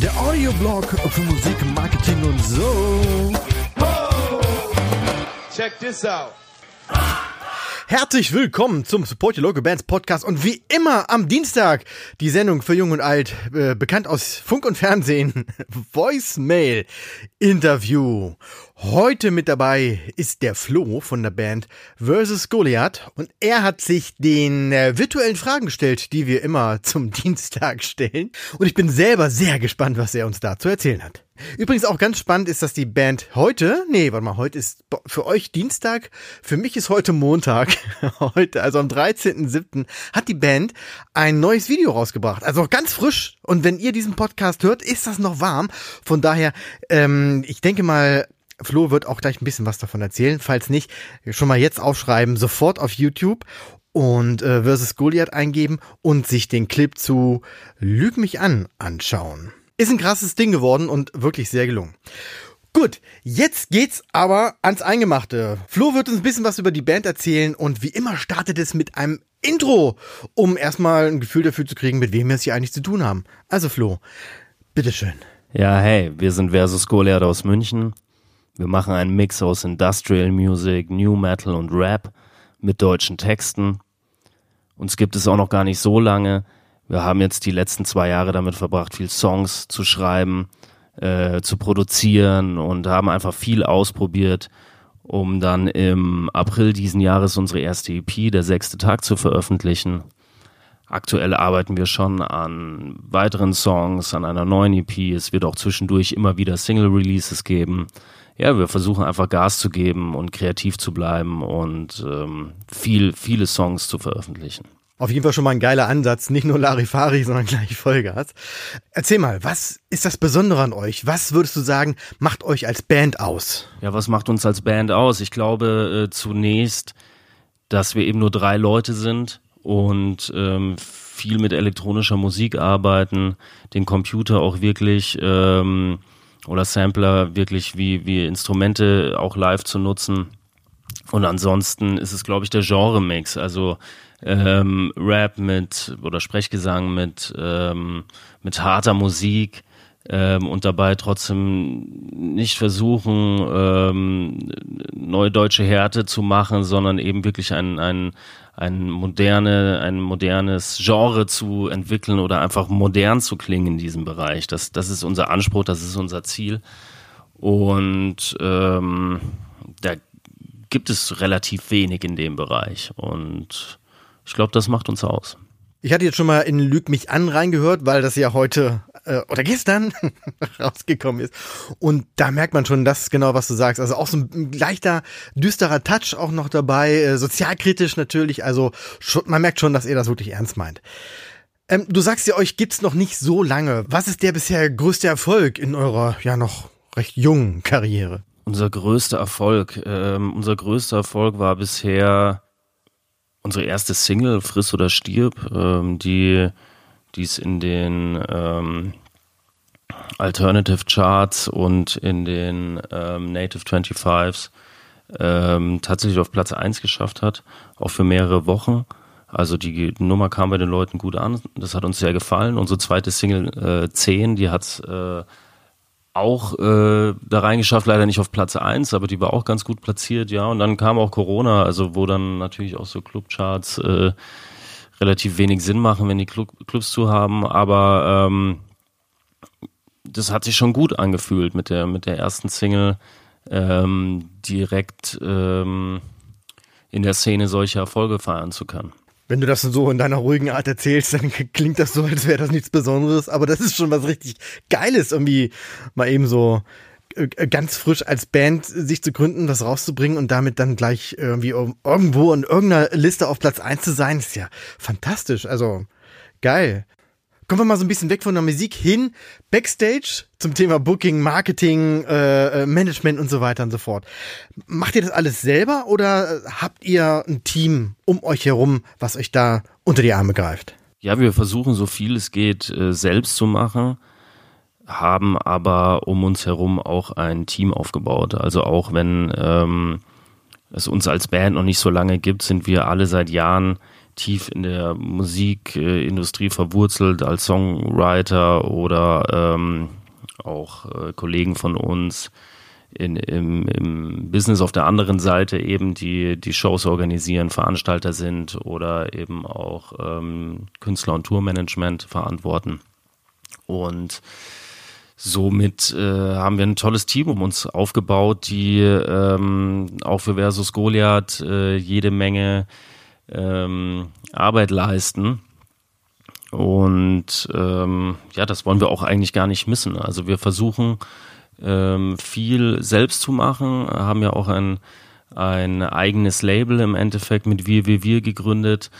Der Audioblog für Musik, Marketing und so. Check this out. Herzlich willkommen zum Support Your Local Bands Podcast und wie immer am Dienstag die Sendung für Jung und Alt, äh, bekannt aus Funk und Fernsehen, Voicemail Interview. Heute mit dabei ist der Flo von der Band Versus Goliath und er hat sich den äh, virtuellen Fragen gestellt, die wir immer zum Dienstag stellen und ich bin selber sehr gespannt, was er uns da zu erzählen hat. Übrigens auch ganz spannend ist, dass die Band heute, nee, warte mal, heute ist für euch Dienstag, für mich ist heute Montag, heute, also am 13.07. hat die Band ein neues Video rausgebracht, also ganz frisch und wenn ihr diesen Podcast hört, ist das noch warm, von daher, ähm, ich denke mal, Flo wird auch gleich ein bisschen was davon erzählen. Falls nicht, schon mal jetzt aufschreiben, sofort auf YouTube und äh, versus Goliath eingeben und sich den Clip zu Lüg mich an anschauen. Ist ein krasses Ding geworden und wirklich sehr gelungen. Gut, jetzt geht's aber ans Eingemachte. Flo wird uns ein bisschen was über die Band erzählen und wie immer startet es mit einem Intro, um erstmal ein Gefühl dafür zu kriegen, mit wem wir es hier eigentlich zu tun haben. Also Flo, bitteschön. Ja, hey, wir sind Versus Goliath aus München. Wir machen einen Mix aus Industrial Music, New Metal und Rap mit deutschen Texten. Uns gibt es auch noch gar nicht so lange. Wir haben jetzt die letzten zwei Jahre damit verbracht, viel Songs zu schreiben, äh, zu produzieren und haben einfach viel ausprobiert, um dann im April diesen Jahres unsere erste EP, der sechste Tag, zu veröffentlichen. Aktuell arbeiten wir schon an weiteren Songs, an einer neuen EP. Es wird auch zwischendurch immer wieder Single-Releases geben. Ja, wir versuchen einfach Gas zu geben und kreativ zu bleiben und ähm, viel, viele Songs zu veröffentlichen. Auf jeden Fall schon mal ein geiler Ansatz, nicht nur Larifari, sondern gleich Vollgas. Erzähl mal, was ist das Besondere an euch? Was würdest du sagen, macht euch als Band aus? Ja, was macht uns als Band aus? Ich glaube äh, zunächst, dass wir eben nur drei Leute sind und ähm, viel mit elektronischer Musik arbeiten, den Computer auch wirklich ähm, oder Sampler wirklich wie, wie Instrumente auch live zu nutzen. Und ansonsten ist es, glaube ich, der Genre-Mix. Also ähm, Rap mit oder Sprechgesang mit, ähm, mit harter Musik ähm, und dabei trotzdem nicht versuchen, ähm, neue deutsche Härte zu machen, sondern eben wirklich ein, ein, ein, moderne, ein modernes Genre zu entwickeln oder einfach modern zu klingen in diesem Bereich. Das, das ist unser Anspruch, das ist unser Ziel. Und ähm, da gibt es relativ wenig in dem Bereich. Und ich glaube, das macht uns aus. Ich hatte jetzt schon mal in Lüg mich an reingehört, weil das ja heute äh, oder gestern rausgekommen ist. Und da merkt man schon das genau, was du sagst. Also auch so ein leichter, düsterer Touch auch noch dabei, äh, sozialkritisch natürlich. Also schon, man merkt schon, dass ihr das wirklich ernst meint. Ähm, du sagst ja, euch gibt's noch nicht so lange. Was ist der bisher größte Erfolg in eurer ja noch recht jungen Karriere? Unser größter Erfolg, ähm, unser größter Erfolg war bisher unsere erste Single Friss oder stirb, ähm, die es in den ähm, Alternative Charts und in den ähm, Native 25s ähm, tatsächlich auf Platz 1 geschafft hat, auch für mehrere Wochen. Also die Nummer kam bei den Leuten gut an, das hat uns sehr gefallen. Unsere zweite Single äh, 10, die hat äh, auch äh, da reingeschafft, leider nicht auf Platz 1, aber die war auch ganz gut platziert, ja. Und dann kam auch Corona, also wo dann natürlich auch so Clubcharts äh, relativ wenig Sinn machen, wenn die Club, Clubs zu haben, aber ähm, das hat sich schon gut angefühlt mit der, mit der ersten Single ähm, direkt ähm, in der Szene solche Erfolge feiern zu können. Wenn du das so in deiner ruhigen Art erzählst, dann klingt das so, als wäre das nichts Besonderes, aber das ist schon was richtig Geiles, irgendwie mal eben so äh, ganz frisch als Band sich zu gründen, das rauszubringen und damit dann gleich irgendwie irgendwo in irgendeiner Liste auf Platz eins zu sein, ist ja fantastisch. Also geil. Kommen wir mal so ein bisschen weg von der Musik hin, Backstage zum Thema Booking, Marketing, äh, äh Management und so weiter und so fort. Macht ihr das alles selber oder habt ihr ein Team um euch herum, was euch da unter die Arme greift? Ja, wir versuchen so viel es geht äh, selbst zu machen, haben aber um uns herum auch ein Team aufgebaut. Also auch wenn ähm, es uns als Band noch nicht so lange gibt, sind wir alle seit Jahren tief in der Musikindustrie verwurzelt als Songwriter oder ähm, auch äh, Kollegen von uns in, im, im Business auf der anderen Seite eben, die die Shows organisieren, Veranstalter sind oder eben auch ähm, Künstler- und Tourmanagement verantworten. Und somit äh, haben wir ein tolles Team um uns aufgebaut, die ähm, auch für Versus Goliath äh, jede Menge ähm, Arbeit leisten. Und ähm, ja, das wollen wir auch eigentlich gar nicht missen. Also wir versuchen ähm, viel selbst zu machen, haben ja auch ein, ein eigenes Label im Endeffekt mit Wir, Wir, Wir gegründet,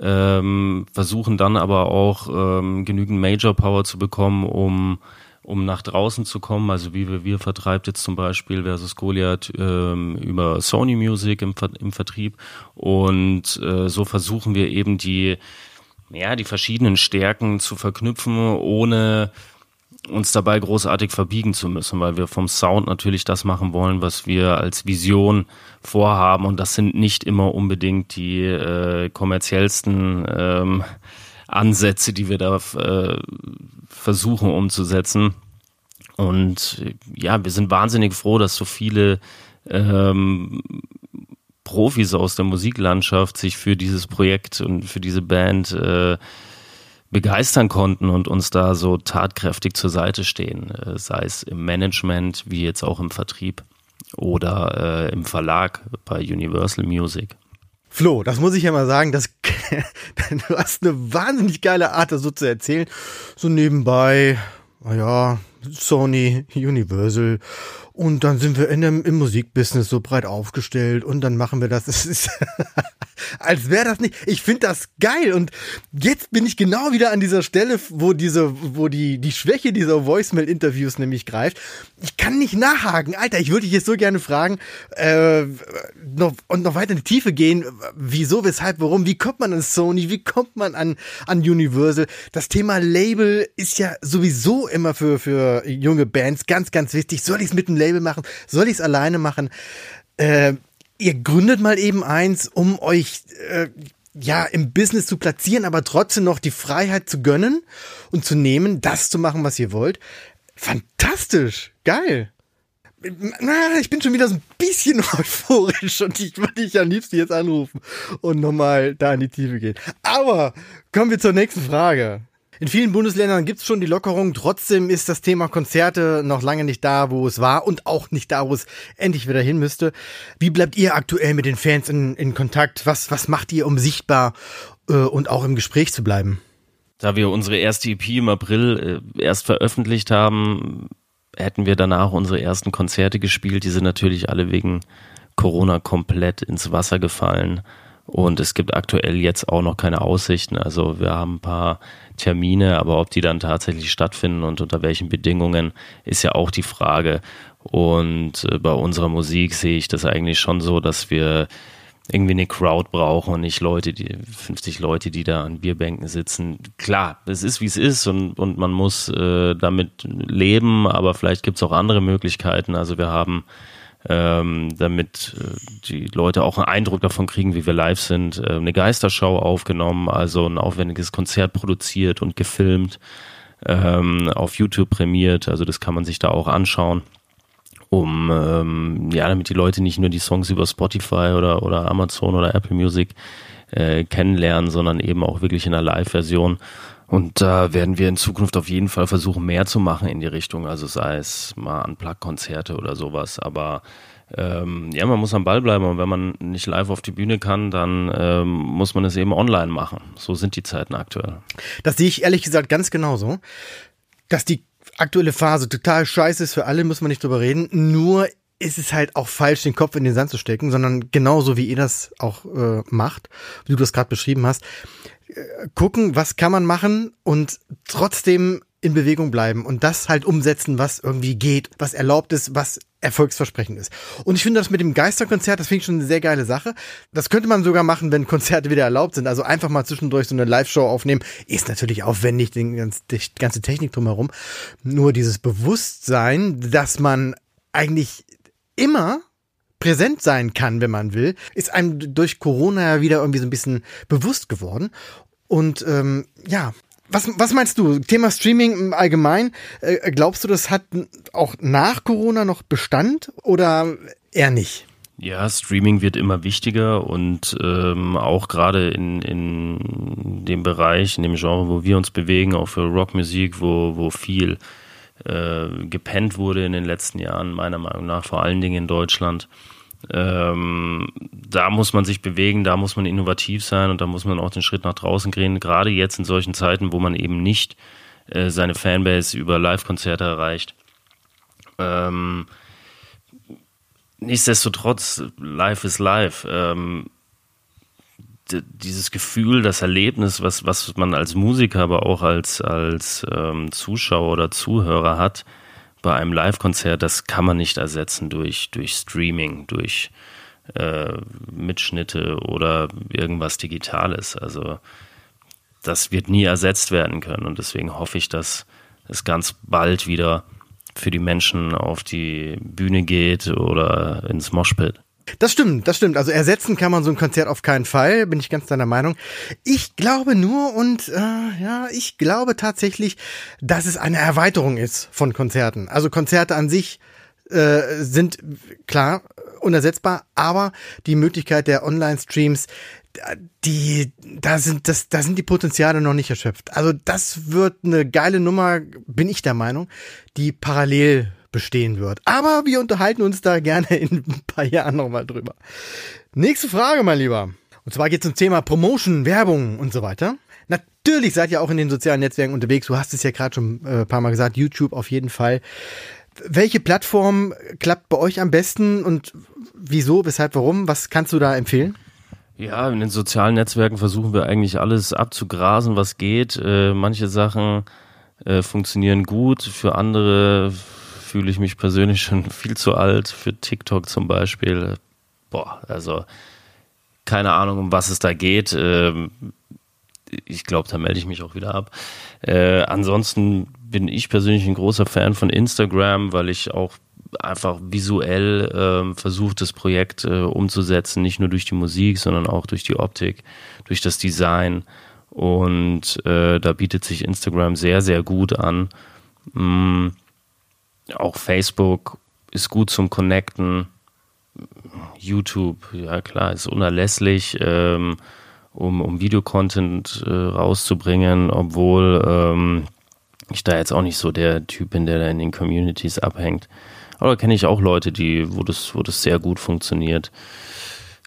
ähm, versuchen dann aber auch ähm, genügend Major Power zu bekommen, um um nach draußen zu kommen. Also wie wir, wir vertreibt jetzt zum Beispiel versus Goliath ähm, über Sony Music im, im Vertrieb. Und äh, so versuchen wir eben die, ja, die verschiedenen Stärken zu verknüpfen, ohne uns dabei großartig verbiegen zu müssen, weil wir vom Sound natürlich das machen wollen, was wir als Vision vorhaben. Und das sind nicht immer unbedingt die äh, kommerziellsten ähm, Ansätze, die wir da äh, versuchen umzusetzen. Und ja, wir sind wahnsinnig froh, dass so viele ähm, Profis aus der Musiklandschaft sich für dieses Projekt und für diese Band äh, begeistern konnten und uns da so tatkräftig zur Seite stehen, äh, sei es im Management wie jetzt auch im Vertrieb oder äh, im Verlag bei Universal Music. Flo, das muss ich ja mal sagen, das, du hast eine wahnsinnig geile Art, das so zu erzählen. So nebenbei, naja, Sony, Universal und dann sind wir in dem, im Musikbusiness so breit aufgestellt und dann machen wir das. Es ist als wäre das nicht. Ich finde das geil und jetzt bin ich genau wieder an dieser Stelle, wo diese, wo die die Schwäche dieser Voicemail-Interviews nämlich greift. Ich kann nicht nachhaken, Alter. Ich würde dich jetzt so gerne fragen äh, noch, und noch weiter in die Tiefe gehen. Wieso, weshalb, warum? Wie kommt man an Sony? Wie kommt man an an Universal? Das Thema Label ist ja sowieso immer für für junge Bands ganz ganz wichtig. Soll ich es mit dem Label machen? Soll ich es alleine machen? Äh, ihr gründet mal eben eins, um euch äh, ja im Business zu platzieren, aber trotzdem noch die Freiheit zu gönnen und zu nehmen, das zu machen, was ihr wollt. Fantastisch, geil. Na, ich bin schon wieder so ein bisschen euphorisch und ich würde dich am liebsten jetzt anrufen und nochmal da in die Tiefe gehen. Aber kommen wir zur nächsten Frage. In vielen Bundesländern gibt's schon die Lockerung. Trotzdem ist das Thema Konzerte noch lange nicht da, wo es war und auch nicht da, wo es endlich wieder hin müsste. Wie bleibt ihr aktuell mit den Fans in, in Kontakt? Was, was macht ihr, um sichtbar äh, und auch im Gespräch zu bleiben? Da wir unsere erste EP im April äh, erst veröffentlicht haben, hätten wir danach unsere ersten Konzerte gespielt. Die sind natürlich alle wegen Corona komplett ins Wasser gefallen. Und es gibt aktuell jetzt auch noch keine Aussichten. Also wir haben ein paar Termine, aber ob die dann tatsächlich stattfinden und unter welchen Bedingungen, ist ja auch die Frage. Und äh, bei unserer Musik sehe ich das eigentlich schon so, dass wir irgendwie eine Crowd brauchen und nicht Leute, die 50 Leute, die da an Bierbänken sitzen. Klar, es ist wie es ist und, und man muss äh, damit leben, aber vielleicht gibt es auch andere Möglichkeiten. Also wir haben ähm, damit äh, die Leute auch einen Eindruck davon kriegen, wie wir live sind. Äh, eine Geisterschau aufgenommen, also ein aufwendiges Konzert produziert und gefilmt, ähm, auf YouTube prämiert, also das kann man sich da auch anschauen um ähm, ja, damit die Leute nicht nur die Songs über Spotify oder oder Amazon oder Apple Music äh, kennenlernen, sondern eben auch wirklich in einer Live-Version. Und da werden wir in Zukunft auf jeden Fall versuchen, mehr zu machen in die Richtung. Also sei es mal Unplug-Konzerte oder sowas. Aber ähm, ja, man muss am Ball bleiben und wenn man nicht live auf die Bühne kann, dann ähm, muss man es eben online machen. So sind die Zeiten aktuell. Das sehe ich ehrlich gesagt ganz genauso. Dass die aktuelle Phase total scheiße ist für alle, muss man nicht drüber reden. Nur ist es halt auch falsch, den Kopf in den Sand zu stecken, sondern genauso wie ihr das auch äh, macht, wie du das gerade beschrieben hast gucken, was kann man machen und trotzdem in Bewegung bleiben und das halt umsetzen, was irgendwie geht, was erlaubt ist, was erfolgsversprechend ist. Und ich finde das mit dem Geisterkonzert, das finde ich schon eine sehr geile Sache. Das könnte man sogar machen, wenn Konzerte wieder erlaubt sind. Also einfach mal zwischendurch so eine Live-Show aufnehmen. Ist natürlich aufwendig, die ganze Technik drumherum. Nur dieses Bewusstsein, dass man eigentlich immer präsent sein kann, wenn man will, ist einem durch Corona ja wieder irgendwie so ein bisschen bewusst geworden. Und ähm, ja, was, was meinst du? Thema Streaming im Allgemeinen, äh, glaubst du, das hat auch nach Corona noch Bestand oder eher nicht? Ja, Streaming wird immer wichtiger und ähm, auch gerade in, in dem Bereich, in dem Genre, wo wir uns bewegen, auch für Rockmusik, wo, wo viel äh, gepennt wurde in den letzten Jahren, meiner Meinung nach, vor allen Dingen in Deutschland. Ähm, da muss man sich bewegen, da muss man innovativ sein und da muss man auch den Schritt nach draußen gehen, gerade jetzt in solchen Zeiten, wo man eben nicht äh, seine Fanbase über Live-Konzerte erreicht. Ähm, nichtsdestotrotz, live ist live. Ähm, dieses Gefühl, das Erlebnis, was, was man als Musiker, aber auch als, als ähm, Zuschauer oder Zuhörer hat bei einem Live-Konzert, das kann man nicht ersetzen durch, durch Streaming, durch äh, Mitschnitte oder irgendwas Digitales. Also das wird nie ersetzt werden können und deswegen hoffe ich, dass es ganz bald wieder für die Menschen auf die Bühne geht oder ins Moshpit. Das stimmt, das stimmt. Also ersetzen kann man so ein Konzert auf keinen Fall, bin ich ganz deiner Meinung. Ich glaube nur und äh, ja, ich glaube tatsächlich, dass es eine Erweiterung ist von Konzerten. Also Konzerte an sich äh, sind klar unersetzbar, aber die Möglichkeit der Online-Streams, die, da sind, das, da sind die Potenziale noch nicht erschöpft. Also das wird eine geile Nummer, bin ich der Meinung, die parallel bestehen wird. Aber wir unterhalten uns da gerne in ein paar Jahren nochmal drüber. Nächste Frage, mein Lieber. Und zwar geht es zum Thema Promotion, Werbung und so weiter. Natürlich seid ihr auch in den sozialen Netzwerken unterwegs. Du hast es ja gerade schon äh, ein paar Mal gesagt. YouTube auf jeden Fall. Welche Plattform klappt bei euch am besten und wieso, weshalb, warum? Was kannst du da empfehlen? Ja, in den sozialen Netzwerken versuchen wir eigentlich alles abzugrasen, was geht. Äh, manche Sachen äh, funktionieren gut, für andere fühle ich mich persönlich schon viel zu alt. Für TikTok zum Beispiel. Boah, also keine Ahnung, um was es da geht. Ähm, ich glaube, da melde ich mich auch wieder ab. Äh, ansonsten bin ich persönlich ein großer Fan von Instagram, weil ich auch einfach visuell äh, versucht, das Projekt äh, umzusetzen, nicht nur durch die Musik, sondern auch durch die Optik, durch das Design. Und äh, da bietet sich Instagram sehr, sehr gut an. Mm, auch Facebook ist gut zum Connecten. YouTube, ja klar, ist unerlässlich, ähm, um, um Videocontent äh, rauszubringen, obwohl ähm, ich da jetzt auch nicht so der Typ bin, der da in den Communities abhängt. Aber kenne ich auch Leute, die, wo das, wo das sehr gut funktioniert.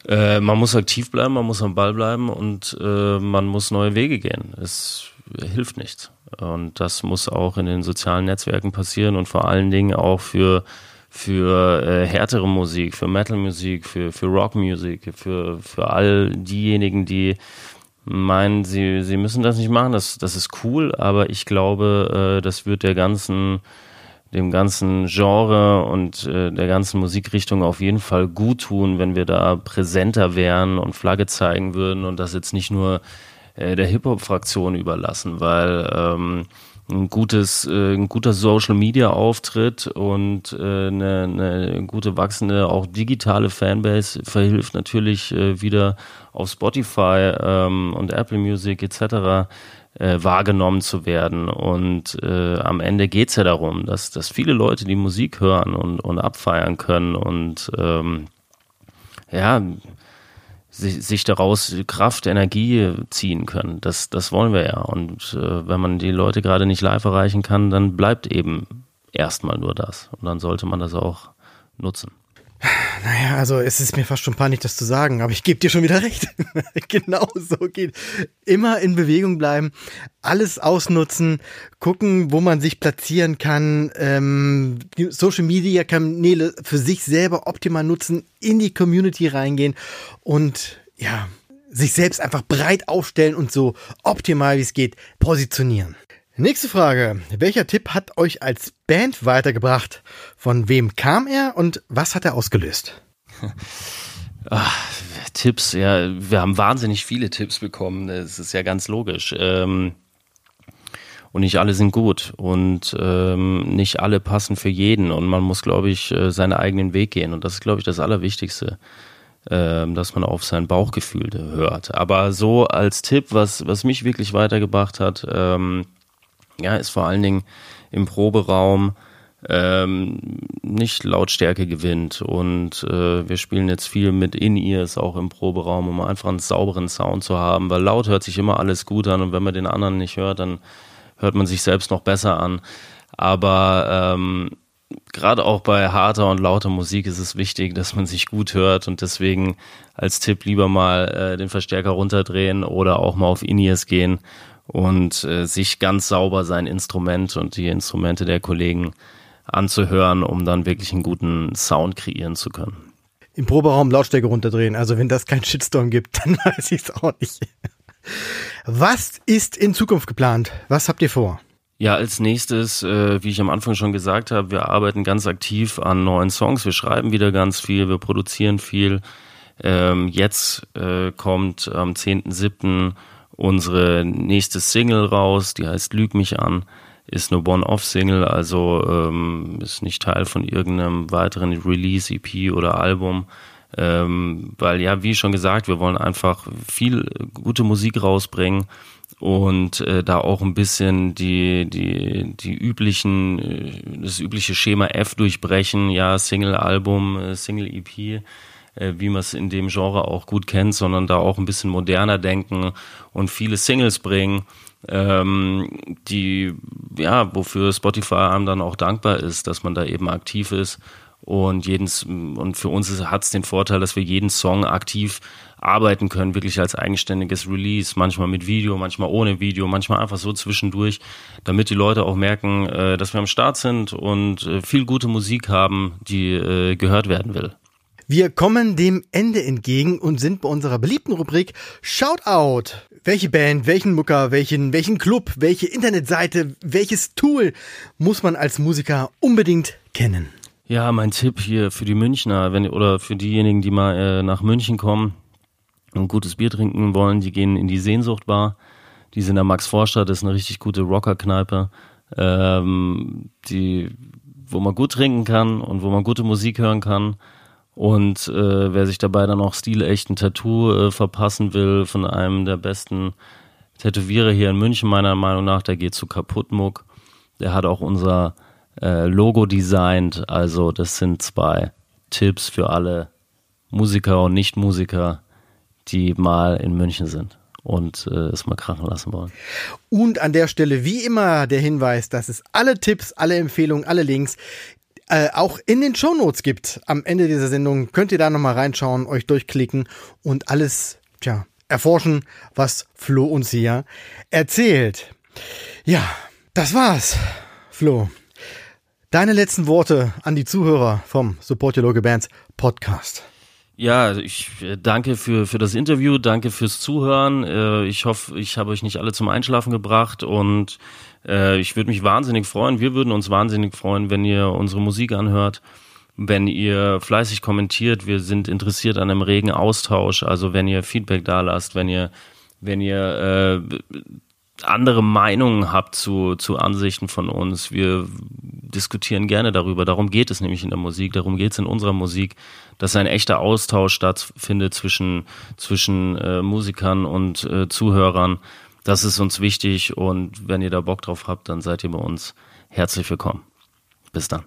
Äh, man muss aktiv bleiben, man muss am Ball bleiben und äh, man muss neue Wege gehen. Es hilft nichts. Und das muss auch in den sozialen Netzwerken passieren und vor allen Dingen auch für, für äh, härtere Musik, für Metal-Musik, für, für Rock-Musik, für, für all diejenigen, die meinen, sie, sie müssen das nicht machen. Das, das ist cool, aber ich glaube, äh, das wird der ganzen dem ganzen Genre und äh, der ganzen Musikrichtung auf jeden Fall gut tun, wenn wir da präsenter wären und Flagge zeigen würden und das jetzt nicht nur äh, der Hip-Hop-Fraktion überlassen, weil ähm, ein gutes, äh, ein guter Social Media Auftritt und äh, eine, eine gute wachsende auch digitale Fanbase verhilft natürlich äh, wieder auf Spotify ähm, und Apple Music etc äh, wahrgenommen zu werden. Und äh, am Ende geht's ja darum, dass, dass viele Leute die Musik hören und, und abfeiern können und ähm, ja, sich, sich daraus Kraft, Energie ziehen können. Das, das wollen wir ja. Und äh, wenn man die Leute gerade nicht live erreichen kann, dann bleibt eben erstmal nur das. Und dann sollte man das auch nutzen. Naja, also es ist mir fast schon panisch, das zu sagen, aber ich gebe dir schon wieder recht. genau so geht. Immer in Bewegung bleiben, alles ausnutzen, gucken, wo man sich platzieren kann, ähm, Social Media Kanäle für sich selber optimal nutzen, in die Community reingehen und ja, sich selbst einfach breit aufstellen und so optimal wie es geht positionieren. Nächste Frage. Welcher Tipp hat euch als Band weitergebracht? Von wem kam er und was hat er ausgelöst? Ach, Tipps, ja, wir haben wahnsinnig viele Tipps bekommen. Das ist ja ganz logisch. Ähm, und nicht alle sind gut und ähm, nicht alle passen für jeden und man muss, glaube ich, äh, seinen eigenen Weg gehen und das ist, glaube ich, das Allerwichtigste, äh, dass man auf sein Bauchgefühl hört. Aber so als Tipp, was, was mich wirklich weitergebracht hat, ähm, ja, ist vor allen Dingen im Proberaum ähm, nicht Lautstärke gewinnt. Und äh, wir spielen jetzt viel mit In-Ears auch im Proberaum, um einfach einen sauberen Sound zu haben, weil laut hört sich immer alles gut an und wenn man den anderen nicht hört, dann hört man sich selbst noch besser an. Aber ähm, gerade auch bei harter und lauter Musik ist es wichtig, dass man sich gut hört und deswegen als Tipp lieber mal äh, den Verstärker runterdrehen oder auch mal auf In-Ears gehen und äh, sich ganz sauber sein Instrument und die Instrumente der Kollegen anzuhören, um dann wirklich einen guten Sound kreieren zu können. Im Proberaum Lautstärke runterdrehen. Also wenn das kein Shitstorm gibt, dann weiß ich es auch nicht. Was ist in Zukunft geplant? Was habt ihr vor? Ja, als nächstes, äh, wie ich am Anfang schon gesagt habe, wir arbeiten ganz aktiv an neuen Songs. Wir schreiben wieder ganz viel, wir produzieren viel. Ähm, jetzt äh, kommt am 10.7. unsere nächste Single raus, die heißt Lüg mich an ist eine One-Off-Single, also ähm, ist nicht Teil von irgendeinem weiteren Release, EP oder Album. Ähm, weil ja, wie schon gesagt, wir wollen einfach viel gute Musik rausbringen und äh, da auch ein bisschen die die die üblichen äh, das übliche Schema F durchbrechen, ja Single Album, äh, Single EP, wie man es in dem Genre auch gut kennt, sondern da auch ein bisschen moderner denken und viele Singles bringen ähm, die, ja, wofür Spotify einem dann auch dankbar ist, dass man da eben aktiv ist. Und jedens, und für uns hat es den Vorteil, dass wir jeden Song aktiv arbeiten können, wirklich als eigenständiges Release, manchmal mit Video, manchmal ohne Video, manchmal einfach so zwischendurch, damit die Leute auch merken, äh, dass wir am Start sind und äh, viel gute Musik haben, die äh, gehört werden will. Wir kommen dem Ende entgegen und sind bei unserer beliebten Rubrik Shoutout welche Band, welchen Mucker, welchen, welchen Club, welche Internetseite, welches Tool muss man als Musiker unbedingt kennen? Ja, mein Tipp hier für die Münchner, wenn oder für diejenigen, die mal äh, nach München kommen und gutes Bier trinken wollen, die gehen in die Sehnsuchtbar. Die sind in der Max Vorstadt, das ist eine richtig gute Rockerkneipe, ähm, wo man gut trinken kann und wo man gute Musik hören kann. Und äh, wer sich dabei dann auch stilechten Tattoo äh, verpassen will von einem der besten Tätowierer hier in München, meiner Meinung nach, der geht zu Kaputtmuck. Der hat auch unser äh, Logo designt. Also das sind zwei Tipps für alle Musiker und Nichtmusiker, die mal in München sind und äh, es mal krachen lassen wollen. Und an der Stelle wie immer der Hinweis, dass es alle Tipps, alle Empfehlungen, alle Links äh, auch in den Shownotes gibt. Am Ende dieser Sendung könnt ihr da nochmal reinschauen, euch durchklicken und alles, tja, erforschen, was Flo uns hier erzählt. Ja, das war's, Flo. Deine letzten Worte an die Zuhörer vom Support Your Local Bands Podcast. Ja, ich äh, danke für, für das Interview, danke fürs Zuhören. Äh, ich hoffe, ich habe euch nicht alle zum Einschlafen gebracht und äh, ich würde mich wahnsinnig freuen, wir würden uns wahnsinnig freuen, wenn ihr unsere Musik anhört, wenn ihr fleißig kommentiert. Wir sind interessiert an einem regen Austausch, also wenn ihr Feedback da lasst, wenn ihr, wenn ihr äh, andere Meinungen habt zu, zu Ansichten von uns. Wir diskutieren gerne darüber. Darum geht es nämlich in der Musik, darum geht es in unserer Musik, dass ein echter Austausch stattfindet zwischen, zwischen äh, Musikern und äh, Zuhörern. Das ist uns wichtig und wenn ihr da Bock drauf habt, dann seid ihr bei uns herzlich willkommen. Bis dann.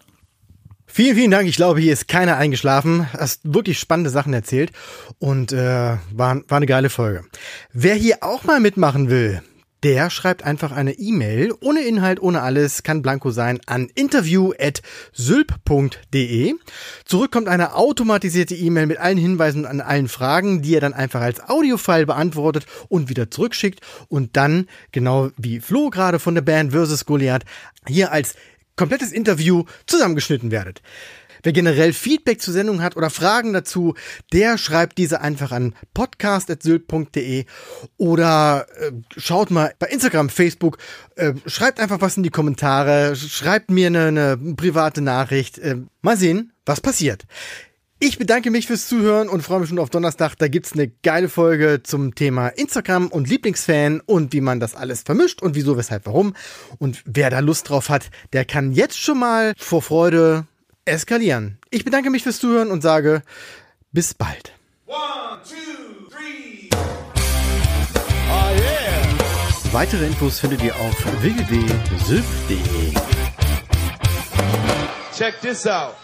Vielen, vielen Dank. Ich glaube, hier ist keiner eingeschlafen. Hast wirklich spannende Sachen erzählt und äh, war, war eine geile Folge. Wer hier auch mal mitmachen will, der schreibt einfach eine E-Mail ohne Inhalt, ohne alles, kann blanko sein, an interview.sylp.de. Zurück kommt eine automatisierte E-Mail mit allen Hinweisen an allen Fragen, die er dann einfach als Audiofile beantwortet und wieder zurückschickt und dann, genau wie Flo gerade von der Band versus Goliath, hier als komplettes Interview zusammengeschnitten werdet. Wer generell Feedback zur Sendung hat oder Fragen dazu, der schreibt diese einfach an podcast.sylt.de oder äh, schaut mal bei Instagram, Facebook, äh, schreibt einfach was in die Kommentare, schreibt mir eine, eine private Nachricht. Äh, mal sehen, was passiert. Ich bedanke mich fürs Zuhören und freue mich schon auf Donnerstag. Da gibt's eine geile Folge zum Thema Instagram und Lieblingsfan und wie man das alles vermischt und wieso, weshalb, warum. Und wer da Lust drauf hat, der kann jetzt schon mal vor Freude eskalieren. Ich bedanke mich fürs Zuhören und sage bis bald. One, two, three. Oh yeah. Weitere Infos findet ihr auf www.sylph.de. Check this out.